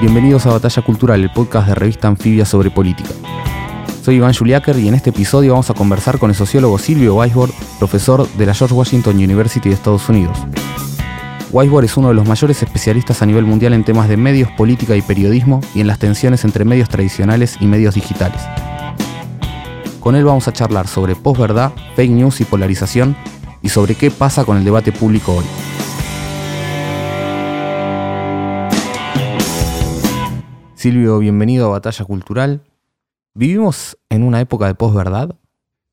Bienvenidos a Batalla Cultural, el podcast de revista anfibia sobre política. Soy Iván Juliáquer y en este episodio vamos a conversar con el sociólogo Silvio Weisbord, profesor de la George Washington University de Estados Unidos. Weisbord es uno de los mayores especialistas a nivel mundial en temas de medios, política y periodismo y en las tensiones entre medios tradicionales y medios digitales. Con él vamos a charlar sobre posverdad, fake news y polarización y sobre qué pasa con el debate público hoy. Silvio, bienvenido a Batalla Cultural. ¿Vivimos en una época de posverdad?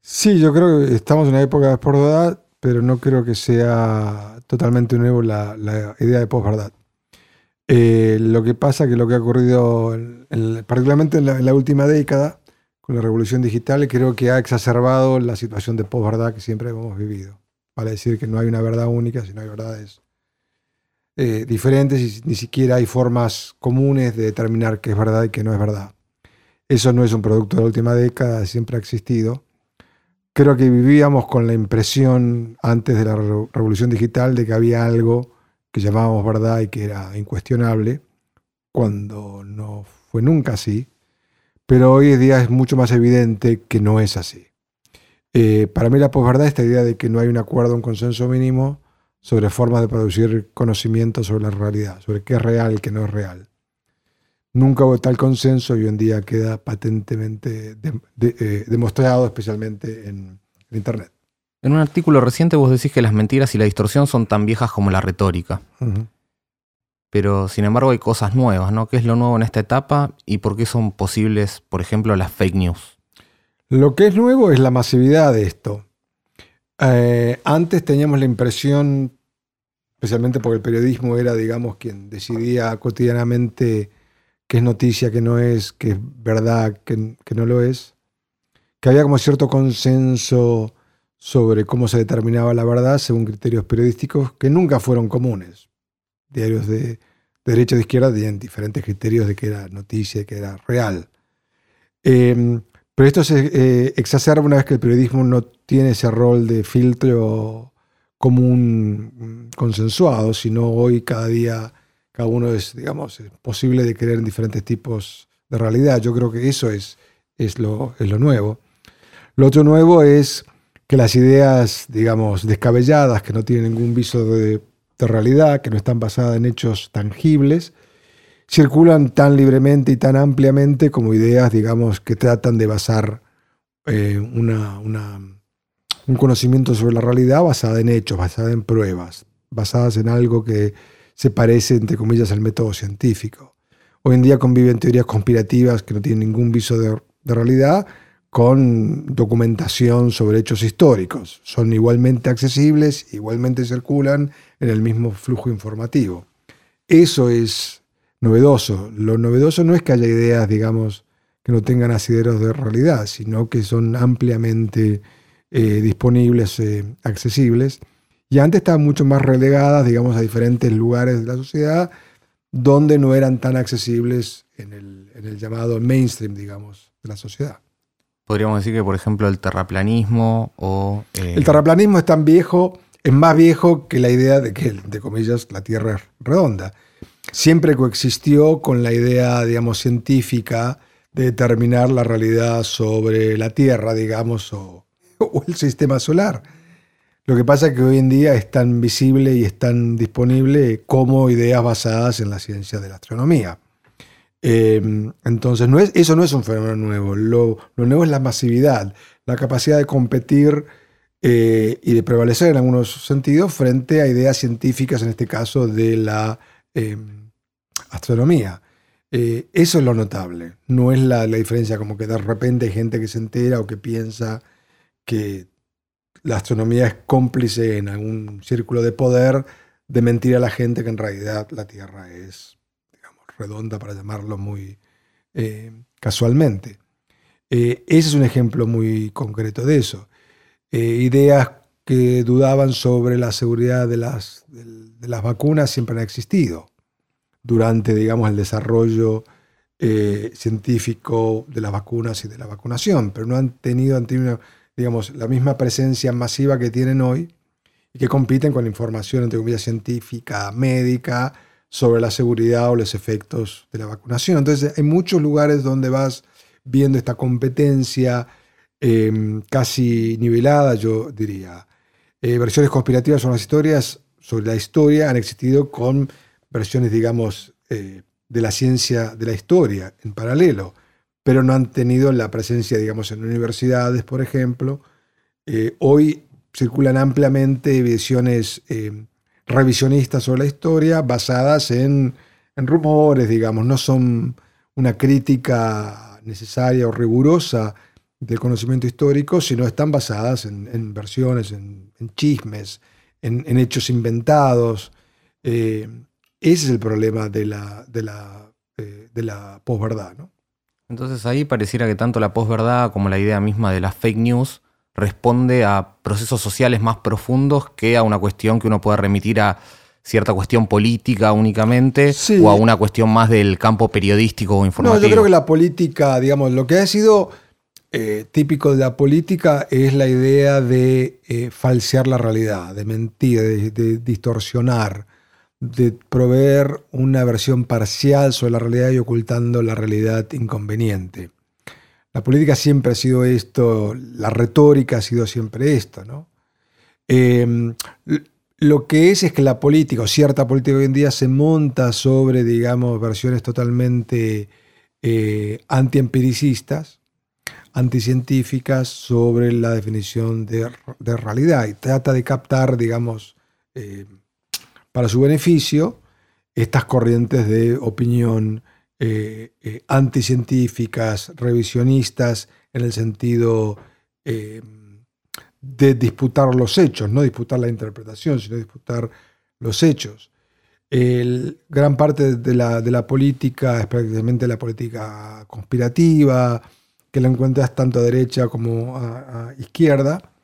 Sí, yo creo que estamos en una época de posverdad, pero no creo que sea totalmente nuevo la, idea de posverdad. Eh, lo que pasa es que lo que ha ocurrido, particularmente en la, última década, con la revolución digital, creo que ha exacerbado la situación de posverdad que siempre hemos vivido. Vale decir que no hay una verdad única, sino hay verdades eh, diferentes y ni siquiera hay formas comunes de determinar qué es verdad y qué no es verdad. Eso no es un producto de la última década, siempre ha existido. Creo que vivíamos con la impresión antes de la revolución digital de que había algo que llamábamos verdad y que era incuestionable, cuando no fue nunca así. Pero hoy en día es mucho más evidente que no es así. Eh, para mí la posverdad es esta idea de que no hay un acuerdo, un consenso mínimo sobre formas de producir conocimiento sobre la realidad, sobre qué es real y qué no es real. Nunca hubo tal consenso y hoy en día queda patentemente eh, demostrado, especialmente en, Internet. En un artículo reciente vos decís que las mentiras y la distorsión son tan viejas como la retórica. Pero sin embargo hay cosas nuevas, ¿no? ¿Qué es lo nuevo en esta etapa y por qué son posibles, por ejemplo, las fake news? Lo que es nuevo es la masividad de esto. Eh, antes teníamos la impresión especialmente porque el periodismo era, digamos, quien decidía cotidianamente qué es noticia, qué no es, qué es verdad, qué, no lo es, que había como cierto consenso sobre cómo se determinaba la verdad según criterios periodísticos que nunca fueron comunes. Diarios de, derecha y de izquierda tenían diferentes criterios de qué era noticia y qué era real. Em, pero esto se eh, exacerba una vez que el periodismo no tiene ese rol de filtro común consensuado, sino hoy cada día cada uno es, digamos, posible de creer en diferentes tipos de realidad. Yo creo que eso es, es, lo, es lo nuevo. Lo otro nuevo es que las ideas, digamos, descabelladas, que no tienen ningún viso de, realidad, que no están basadas en hechos tangibles, circulan tan libremente y tan ampliamente como ideas, digamos, que tratan de basar eh, una, una un conocimiento sobre la realidad basada en hechos, basada en pruebas, basadas en algo que se parece, entre comillas, al método científico. Hoy en día conviven teorías conspirativas que no tienen ningún viso de, realidad con documentación sobre hechos históricos. Son igualmente accesibles, igualmente circulan en el mismo flujo informativo. Eso es novedoso. Lo novedoso no es que haya ideas, digamos, que no tengan asideros de realidad, sino que son ampliamente eh, disponibles, eh, accesibles. Y antes estaban mucho más relegadas, digamos, a diferentes lugares de la sociedad donde no eran tan accesibles en el, llamado mainstream, digamos, de la sociedad. Podríamos decir que, por ejemplo, el terraplanismo o... Eh, el terraplanismo es tan viejo, es más viejo que la idea de que, de comillas, la Tierra es redonda. Siempre coexistió con la idea, digamos, científica de determinar la realidad sobre la Tierra, digamos, o, o el sistema solar. Lo que pasa es que hoy en día es tan visible y es tan disponible como ideas basadas en la ciencia de la astronomía. Eh, entonces, no es, eso no es un fenómeno nuevo. Lo, nuevo es la masividad, la capacidad de competir eh, y de prevalecer en algunos sentidos frente a ideas científicas, en este caso de la eh, astronomía. eso es lo notable. No es la, la diferencia como que de repente hay gente que se entera o que piensa que la astronomía es cómplice en algún círculo de poder de mentir a la gente que en realidad la Tierra es, digamos, redonda, para llamarlo muy eh, casualmente. ese es un ejemplo muy concreto de eso. ideas que dudaban sobre la seguridad de las, de las vacunas siempre han existido durante, digamos, el desarrollo eh, científico de las vacunas y de la vacunación, pero no han tenido, han tenido digamos, la misma presencia masiva que tienen hoy y que compiten con la información, entre comillas, científica, médica, sobre la seguridad o los efectos de la vacunación. Entonces, hay muchos lugares donde vas viendo esta competencia em, casi nivelada, yo diría. Eh, versiones conspirativas sobre las historias, sobre la historia, han existido con versiones, digamos, eh, de la ciencia de la historia en paralelo, pero no han tenido la presencia, digamos, en universidades, por ejemplo. Eh, hoy circulan ampliamente visiones eh, revisionistas sobre la historia basadas en, rumores, digamos, no son una crítica necesaria o rigurosa del conocimiento histórico, sino están basadas en, versiones, en, chismes, en, hechos inventados. Ese es el problema de la, eh, de la posverdad. ¿no? Entonces ahí pareciera que tanto la posverdad como la idea misma de las fake news responde a procesos sociales más profundos que a una cuestión que uno pueda remitir a cierta cuestión política únicamente o a una cuestión más del campo periodístico o informativo. No, yo creo que la política, digamos, lo que ha sido eh, típico de la política es la idea de eh, falsear la realidad, de mentir, de distorsionar de proveer una versión parcial sobre la realidad y ocultando la realidad inconveniente. La política siempre ha sido esto, la retórica ha sido siempre esto, ¿no? Em, lo que es es que la política, o cierta política hoy en día, se monta sobre, digamos, versiones totalmente eh, antiempiricistas, anticientíficas, sobre la definición de, realidad y trata de captar, digamos, eh, para su beneficio estas corrientes de opinión eh, eh, anticientíficas, revisionistas, en el sentido eh, de disputar los hechos, no disputar la interpretación, sino disputar los hechos. gran parte de la, política es prácticamente la política conspirativa, que la encuentras tanto a derecha como a izquierda,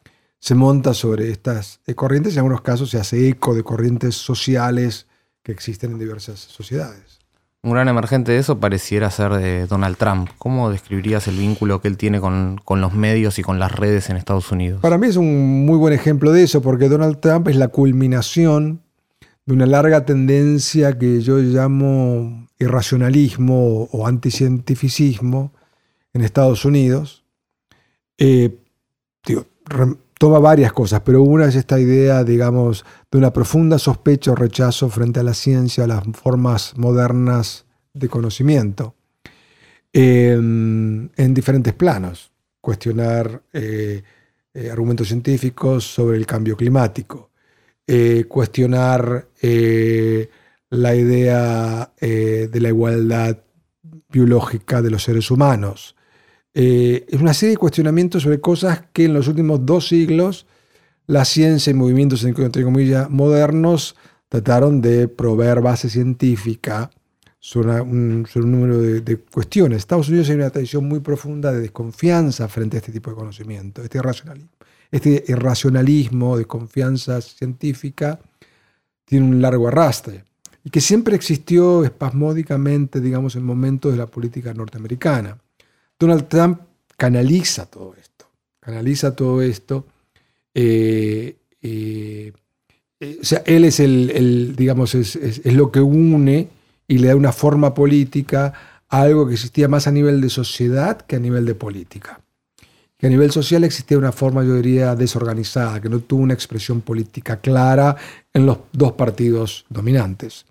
se monta sobre estas eh, corrientes y en algunos casos se hace eco de corrientes sociales que existen en diversas sociedades. Un gran emergente de eso pareciera ser de Donald Trump. ¿Cómo describirías el vínculo que él tiene con, los medios y con las redes en Estados Unidos? Para mí es un muy buen ejemplo de eso, porque Donald Trump es la culminación de una larga tendencia que yo llamo irracionalismo o anticientificismo en Estados Unidos. Eh, toma varias cosas, pero una es esta idea, digamos, de una profunda sospecha o rechazo frente a la ciencia, a las formas modernas de conocimiento, em, en diferentes planos. Cuestionar eh, eh, argumentos científicos sobre el cambio climático, eh, cuestionar la idea de la igualdad biológica de los seres humanos, eh, es una serie de cuestionamientos sobre cosas que en los últimos dos siglos la ciencia y movimientos, entre comillas, modernos trataron de proveer base científica sobre, un, número de, cuestiones. Estados Unidos tiene una tradición muy profunda de desconfianza frente a este tipo de conocimiento, este irracionalismo. Este irracionalismo de confianza científica tiene un largo arrastre y que siempre existió espasmódicamente, digamos, en momentos de la política norteamericana. Donald Trump canaliza todo esto, canaliza todo esto. Eh, eh, eh, o sea, él es el, digamos, es, lo que une y le da una forma política a algo que existía más a nivel de sociedad que a nivel de política. Que a nivel social existía una forma, yo diría, desorganizada, que no tuvo una expresión política clara en los dos partidos dominantes.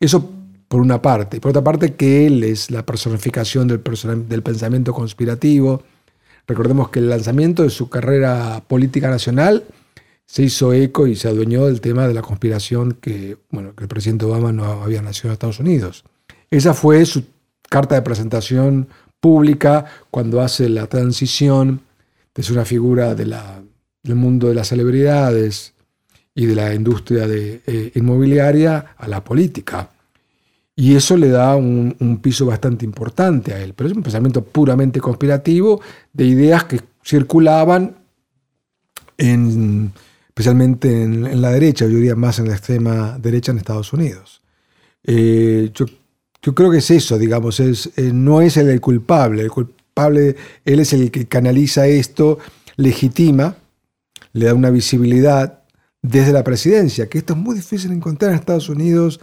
Eso por una parte. Y por otra parte, que él es la personificación del, pensamiento conspirativo. Recordemos que el lanzamiento de su carrera política nacional se hizo eco y se adueñó del tema de la conspiración que, bueno, que el presidente Obama no había nacido en Estados Unidos. Esa fue su carta de presentación pública cuando hace la transición de una figura del mundo de las celebridades y de la industria de, eh, inmobiliaria a la política Y eso le da un, piso bastante importante a él. Pero es un pensamiento puramente conspirativo de ideas que circulaban en, especialmente en, la derecha, yo diría más en la extrema derecha en Estados Unidos. Eh, yo, creo que es eso, digamos, es, eh, no es el, culpable, el culpable, él es el que canaliza esto, legitima, le da una visibilidad desde la presidencia, que esto es muy difícil encontrar en Estados Unidos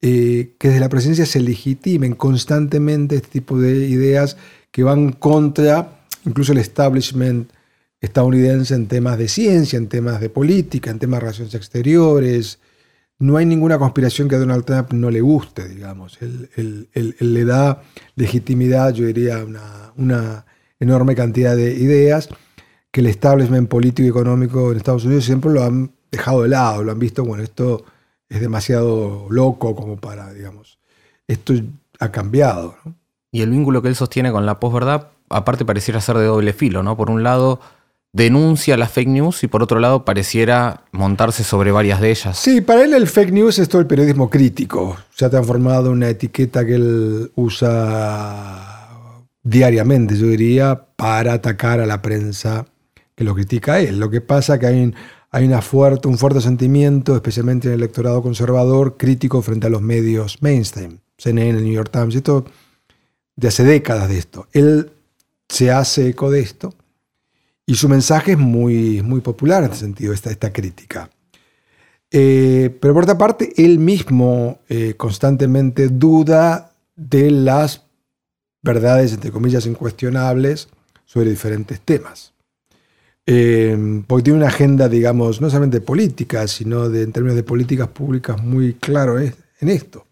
eh, que desde la presidencia se legitimen constantemente este tipo de ideas que van contra incluso el establishment estadounidense en temas de ciencia, en temas de política, en temas de relaciones exteriores. No hay ninguna conspiración que a Donald Trump no le guste, digamos. Él, le da legitimidad, yo diría, una, una enorme cantidad de ideas que el establishment político y económico en Estados Unidos siempre lo han dejado de lado, lo han visto, bueno, esto es demasiado loco como para, digamos, esto ha cambiado. Y el vínculo que él sostiene con la posverdad, aparte pareciera ser de doble filo, ¿no? Por un lado, denuncia las fake news y por otro lado pareciera montarse sobre varias de ellas. Sí, para él el fake news es todo el periodismo crítico. Se ha transformado en una etiqueta que él usa diariamente, yo diría, para atacar a la prensa que lo critica a él. Lo que pasa es que hay hay fuerte, un fuerte sentimiento, especialmente en el electorado conservador, crítico frente a los medios mainstream, CNN, New York Times, esto de hace décadas de esto. Él se hace eco de esto y su mensaje es muy, muy popular en este sentido, esta, esta crítica. Eh, pero por otra parte, él mismo eh, constantemente duda de las verdades, entre comillas, incuestionables sobre diferentes temas. Eh, porque tiene una agenda, digamos, no solamente política, sino de, en términos de políticas públicas muy claro en esto.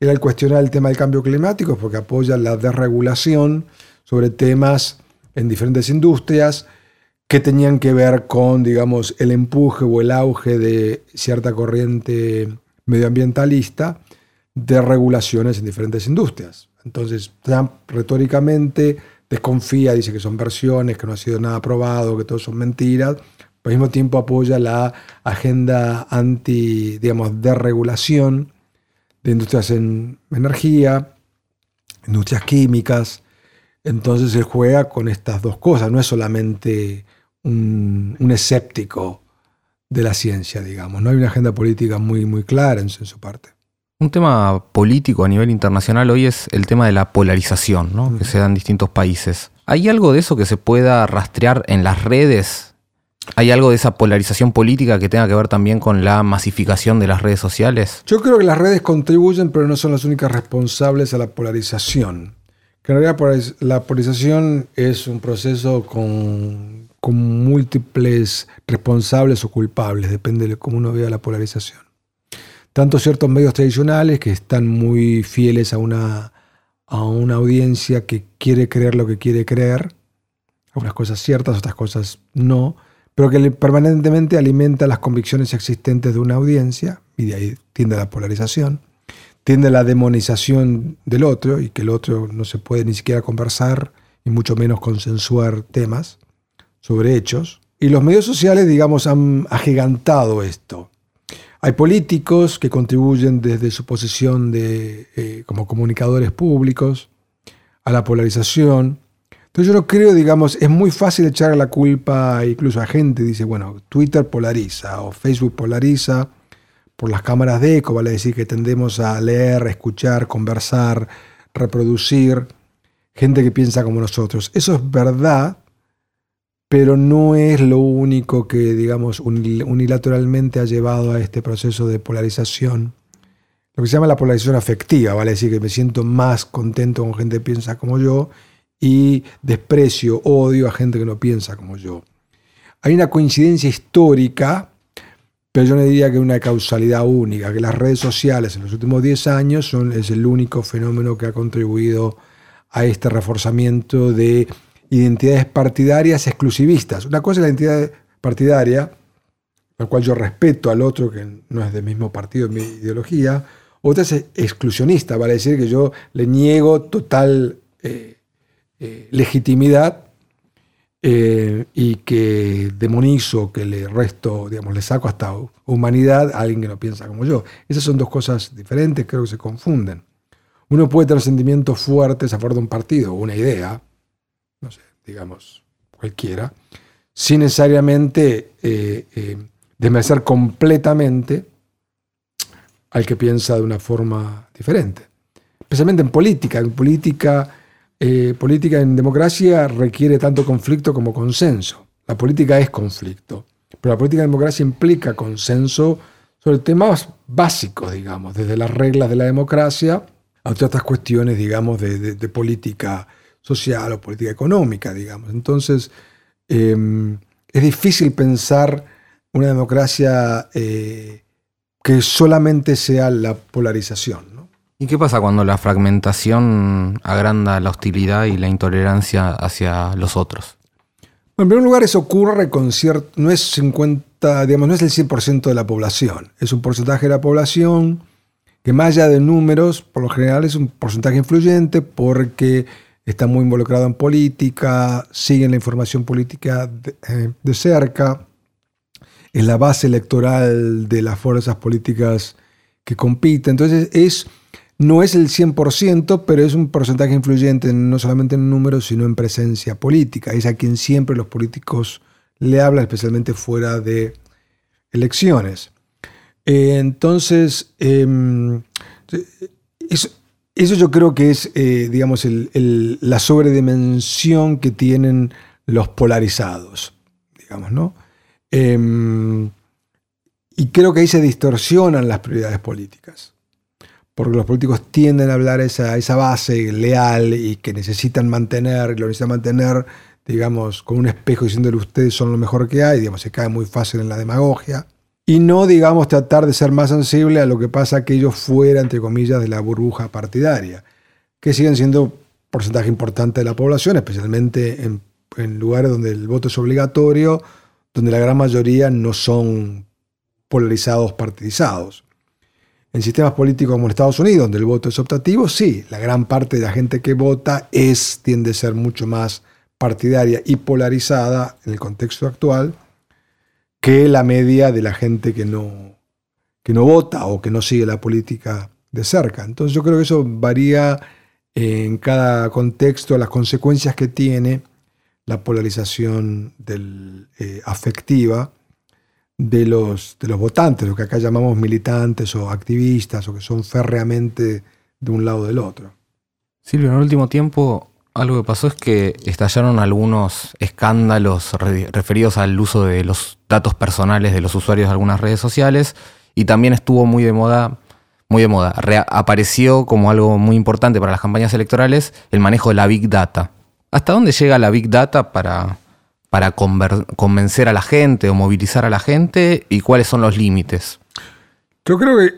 Era el cuestionar el tema del cambio climático porque apoya la desregulación sobre temas en diferentes industrias que tenían que ver con, digamos, el empuje o el auge de cierta corriente medioambientalista de regulaciones en diferentes industrias. Entonces, Trump retóricamente desconfía, dice que son versiones, que no ha sido nada probado, que todo son mentiras, al mismo tiempo apoya la agenda anti, digamos, de regulación de industrias en energía, industrias químicas. Entonces él juega con estas dos cosas, no es solamente un, escéptico de la ciencia, digamos. No hay una agenda política muy, muy clara en su parte. Un tema político a nivel internacional hoy es el tema de la polarización que se da en distintos países. ¿Hay algo de eso que se pueda rastrear en las redes? ¿Hay algo de esa polarización política que tenga que ver también con la masificación de las redes sociales? Yo creo que las redes contribuyen, pero no son las únicas responsables a la polarización. Que en realidad la polarización es un proceso con, con múltiples responsables o culpables, depende de cómo uno vea la polarización tanto ciertos medios tradicionales que están muy fieles a una, a una audiencia que quiere creer lo que quiere creer, algunas cosas ciertas, otras cosas no, pero que permanentemente alimenta las convicciones existentes de una audiencia, y de ahí tiende a la polarización, tiende a la demonización del otro, y que el otro no se puede ni siquiera conversar, y mucho menos consensuar temas sobre hechos. Y los medios sociales, digamos, han agigantado esto. Hay políticos que contribuyen desde su posición de, eh, como comunicadores públicos a la polarización. Entonces yo no creo, digamos, es muy fácil echar la culpa incluso a gente, dice, bueno, Twitter polariza o Facebook polariza por las cámaras de eco, vale decir que tendemos a leer, escuchar, conversar, reproducir gente que piensa como nosotros. Eso es verdad, pero no es lo único que, digamos, unilateralmente ha llevado a este proceso de polarización. Lo que se llama la polarización afectiva, vale decir que me siento más contento con gente que piensa como yo y desprecio, odio a gente que no piensa como yo. Hay una coincidencia histórica, pero yo no diría que una causalidad única, que las redes sociales en los últimos 10 años son, es el único fenómeno que ha contribuido a este reforzamiento de identidades partidarias exclusivistas. Una cosa es la identidad partidaria, la cual yo respeto al otro que no es del mismo partido, mi ideología. Otra es exclusionista, vale decir que yo le niego total eh, eh, legitimidad eh, y que demonizo, que le resto, digamos, le saco hasta humanidad a alguien que no piensa como yo. Esas son dos cosas diferentes, creo que se confunden. Uno puede tener sentimientos fuertes a favor de un partido, una idea, no sé, digamos, cualquiera, sin necesariamente eh, eh, completamente al que piensa de una forma diferente. Especialmente en política. En política eh, política en democracia requiere tanto conflicto como consenso. La política es conflicto, pero la política en democracia implica consenso sobre temas básicos, digamos, desde las reglas de la democracia a otras cuestiones, digamos, de, política social o política económica, digamos. Entonces, em, es difícil pensar una democracia eh, que solamente sea la polarización. ¿Y qué pasa cuando la fragmentación agranda la hostilidad y la intolerancia hacia los otros? en primer lugar, eso ocurre con cierto. No es 50, digamos, no es el 100% de la población. Es un porcentaje de la población que, más allá de números, por lo general es un porcentaje influyente porque está muy involucrado en política, sigue la información política de, eh, de cerca, es la base electoral de las fuerzas políticas que compiten. Entonces, es no es el 100%, pero es un porcentaje influyente no solamente en números, sino en presencia política. Es a quien siempre los políticos le hablan, especialmente fuera de elecciones. Eh, entonces, em, eso, yo creo que es, eh, digamos, la sobredimensión que tienen los polarizados, digamos, ¿no? Em, y creo que ahí se distorsionan las prioridades políticas porque los políticos tienden a hablar esa, esa base leal y que necesitan mantener, lo necesitan mantener, digamos, con un espejo diciéndole ustedes son lo mejor que hay, digamos, se cae muy fácil en la demagogia. Y no, digamos, tratar de ser más sensible a lo que pasa que ellos fuera, entre comillas, de la burbuja partidaria, que siguen siendo porcentaje importante de la población, especialmente en, en lugares donde el voto es obligatorio, donde la gran mayoría no son polarizados, partidizados. En sistemas políticos como en Estados Unidos, donde el voto es optativo, sí, la gran parte de la gente que vota es, tiende a ser mucho más partidaria y polarizada en el contexto actual que la media de la gente que no, que no vota o que no sigue la política de cerca. Entonces yo creo que eso varía en cada contexto, las consecuencias que tiene la polarización del, eh, afectiva de los, de los votantes, lo que acá llamamos militantes o activistas, o que son férreamente de un lado o del otro. Silvio, en el último tiempo algo que pasó es que estallaron algunos escándalos referidos al uso de los datos personales de los usuarios de algunas redes sociales y también estuvo muy de moda, muy de moda, apareció como algo muy importante para las campañas electorales el manejo de la Big Data. ¿Hasta dónde llega la Big Data para para convencer a la gente o movilizar a la gente y cuáles son los límites? Yo creo que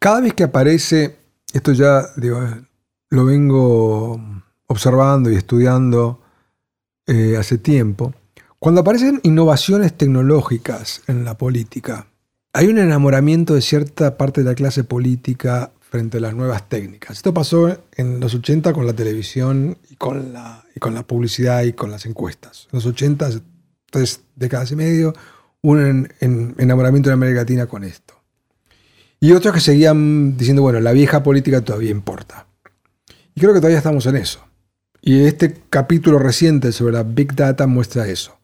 cada vez que aparece, esto ya lo vengo observando y estudiando eh, hace tiempo, cuando aparecen innovaciones tecnológicas en la política, hay un enamoramiento de cierta parte de la clase política frente a las nuevas técnicas. Esto pasó en los 80 con la televisión y con la, y con la publicidad y con las encuestas. En los 80, tres décadas y medio, un enamoramiento en América Latina con esto. Y otros que seguían diciendo, bueno, la vieja política todavía importa. Y creo que todavía estamos en eso. Y este capítulo reciente sobre la Big Data muestra eso.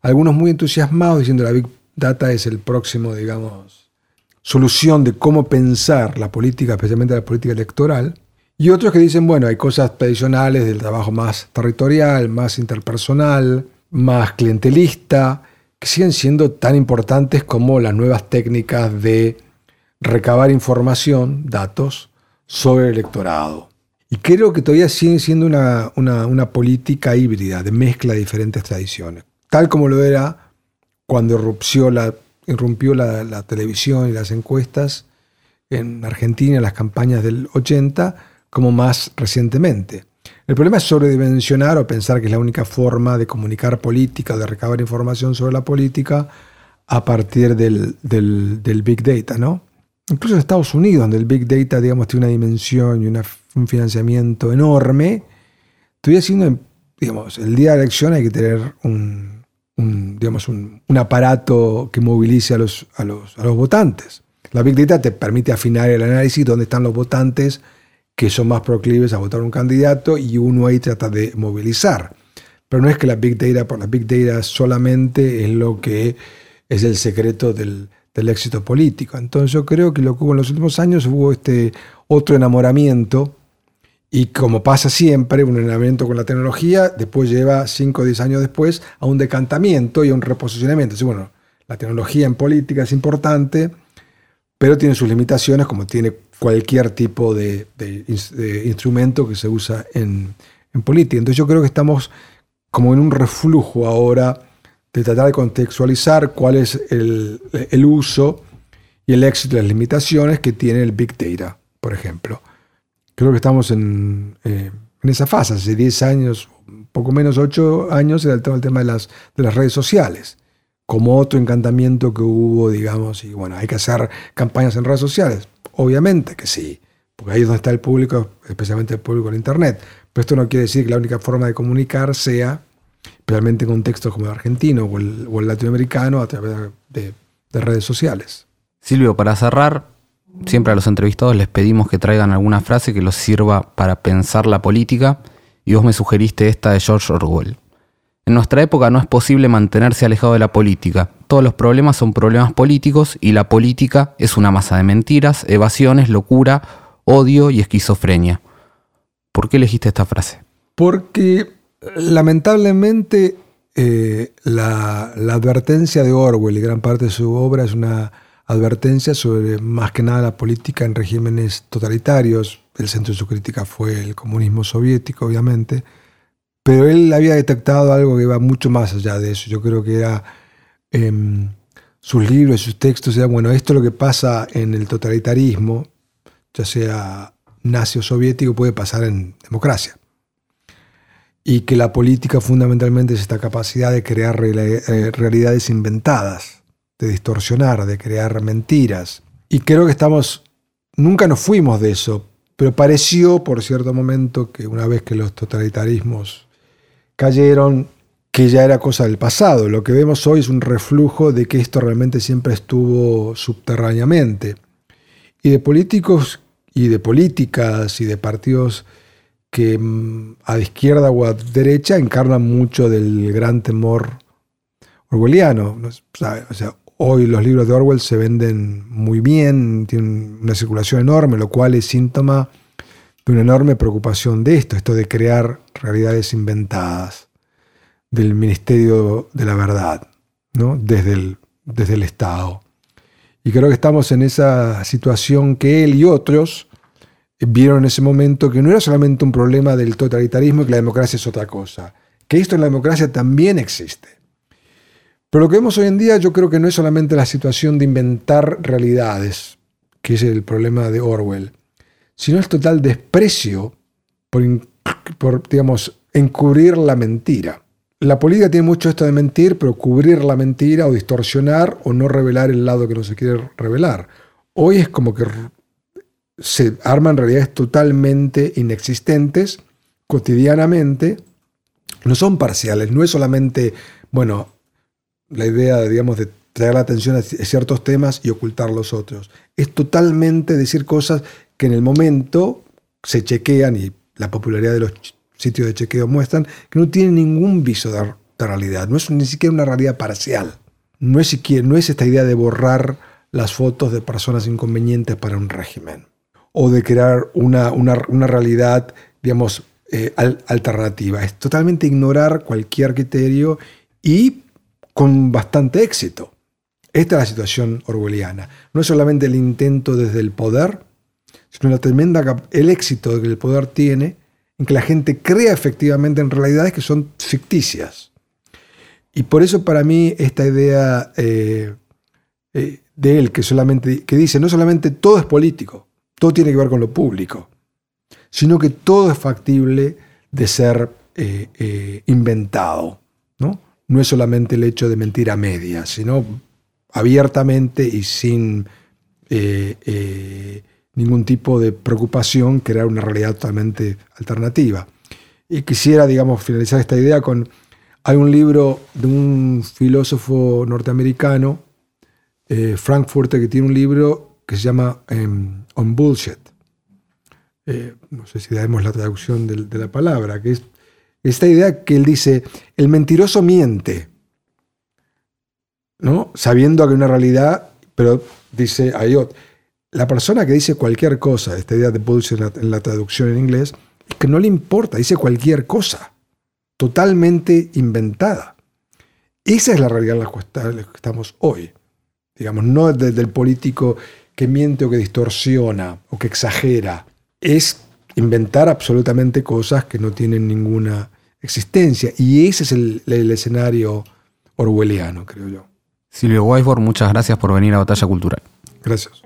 Algunos muy entusiasmados diciendo que la Big Data es el próximo, digamos, solución de cómo pensar la política, especialmente la política electoral, y otros que dicen, bueno, hay cosas tradicionales del trabajo más territorial, más interpersonal, más clientelista, que siguen siendo tan importantes como las nuevas técnicas de recabar información, datos, sobre el electorado. Y creo que todavía siguen siendo una, una política híbrida, de mezcla de diferentes tradiciones, tal como lo era cuando la irrumpió la, televisión y las encuestas en Argentina en las campañas del 80 como más recientemente. El problema es sobredimensionar o pensar que es la única forma de comunicar política, de recabar información sobre la política a partir del, Big Data, ¿no? Incluso en Estados Unidos, donde el Big Data, digamos, tiene una dimensión y un financiamiento enorme, todavía siendo, digamos, el día de la elección hay que tener un, digamos, un, aparato que movilice a los, a, los, a los votantes. La Big Data te permite afinar el análisis dónde están los votantes que son más proclives a votar un candidato y uno ahí trata de movilizar. Pero no es que la Big Data por la Big Data solamente es lo que es el secreto del, del éxito político. Entonces yo creo que lo que hubo en los últimos años hubo este otro enamoramiento y como pasa siempre, un enamoramiento con la tecnología después lleva 5 o 10 años después a un decantamiento y a un reposicionamiento. Entonces, bueno, la tecnología en política es importante, pero tiene sus limitaciones como tiene cualquier tipo de, instrumento que se usa en política. Entonces yo creo que estamos como en un reflujo ahora de tratar de contextualizar cuál es el, uso y el éxito y las limitaciones que tiene el Big Data, por ejemplo. Creo que estamos en, eh, esa fase. Hace 10 años, poco menos 8 años, era el tema, el tema de, las, de las redes sociales, como otro encantamiento que hubo, digamos, y bueno, hay que hacer campañas en redes sociales. Obviamente que sí, porque ahí es donde está el público, especialmente el público en Internet. Pero esto no quiere decir que la única forma de comunicar sea especialmente en contextos como el argentino o el, latinoamericano, a través de, redes sociales. Silvio, para cerrar, siempre a los entrevistados les pedimos que traigan alguna frase que los sirva para pensar la política, y vos me sugeriste esta de George Orwell. En nuestra época no es posible mantenerse alejado de la política. Todos los problemas son problemas políticos y la política es una masa de mentiras, evasiones, locura, odio y esquizofrenia. ¿Por qué elegiste esta frase? Porque Lamentablemente, eh, la, advertencia de Orwell y gran parte de su obra es una advertencia sobre más que nada la política en regímenes totalitarios. El centro de su crítica fue el comunismo soviético, obviamente, pero él había detectado algo que iba mucho más allá de eso. Yo creo que era em, sus libros sus textos, eran, bueno, esto es lo que pasa en el totalitarismo, ya sea nazi o soviético, puede pasar en democracia y que la política fundamentalmente es esta capacidad de crear eh, realidades inventadas, de distorsionar, de crear mentiras. Y creo que estamos, nunca nos fuimos de eso, pero pareció por cierto momento que una vez que los totalitarismos cayeron, que ya era cosa del pasado. Lo que vemos hoy es un reflujo de que esto realmente siempre estuvo subterráneamente. Y de políticos y de políticas y de partidos que mm, a izquierda o a derecha encarnan mucho del gran temor orwelliano. O sea, hoy los libros de Orwell se venden muy bien, tienen una circulación enorme, lo cual es síntoma de una enorme preocupación de esto, esto de crear realidades inventadas del Ministerio de la Verdad, ¿no? desde, el, desde el Estado. Y creo que estamos en esa situación que él y otros vieron en ese momento que no era solamente un problema del totalitarismo y que la democracia es otra cosa, que esto en la democracia también existe. Pero lo que vemos hoy en día yo creo que no es solamente la situación de inventar realidades, que es el problema de Orwell, sino el total desprecio por, digamos, encubrir la mentira. La política tiene mucho esto de mentir, pero cubrir la mentira o distorsionar o no revelar el lado que no se quiere revelar. Hoy es como que se arman realidades totalmente inexistentes cotidianamente, no son parciales, no es solamente, bueno, la idea, digamos, de traer la atención a ciertos temas y ocultar los otros. Es totalmente decir cosas que en el momento se chequean y la popularidad de los sitios de chequeo muestran que no tienen ningún viso de, realidad, no es ni siquiera una realidad parcial. No es, siquiera, no es esta idea de borrar las fotos de personas inconvenientes para un régimen o de crear una, realidad, digamos, eh, alternativa. Es totalmente ignorar cualquier criterio y con bastante éxito. Esta es la situación orwelliana. No es solamente el intento desde el poder, sino la tremenda, el éxito que el poder tiene en que la gente crea efectivamente en realidades que son ficticias. Y por eso para mí esta idea eh, eh, de él que solamente que dice no solamente todo es político, todo tiene que ver con lo público, sino que todo es factible de ser eh, eh, inventado. ¿no? no es solamente el hecho de mentir a media, sino abiertamente y sin eh, ningún tipo de preocupación crear una realidad totalmente alternativa. Y quisiera, digamos, finalizar esta idea con... Hay un libro de un filósofo norteamericano, Frankfurter, que tiene un libro que se llama em, On Bullshit. Eh, no sé si damos la traducción de, la palabra, que es esta idea que él dice, el mentiroso miente, ¿no? Sabiendo que hay una realidad, pero dice Ayot, la persona que dice cualquier cosa, esta idea de bullshit en la traducción en inglés, es que no le importa, dice cualquier cosa, totalmente inventada. Esa es la realidad en la que estamos hoy. Digamos, no desde el político que miente o que distorsiona o que exagera. Es inventar absolutamente cosas que no tienen ninguna existencia. Y ese es el, escenario orwelliano, creo yo. Silvio Weisborg, muchas gracias por venir a Batalla Cultural. Gracias.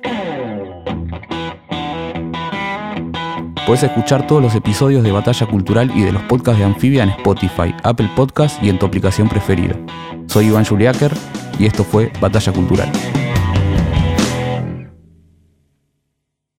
Puedes escuchar todos los episodios de Batalla Cultural y de los podcasts de Anfibia en Spotify, Apple Podcasts y en tu aplicación preferida. Soy Iván Juliáquer y esto fue Batalla Cultural.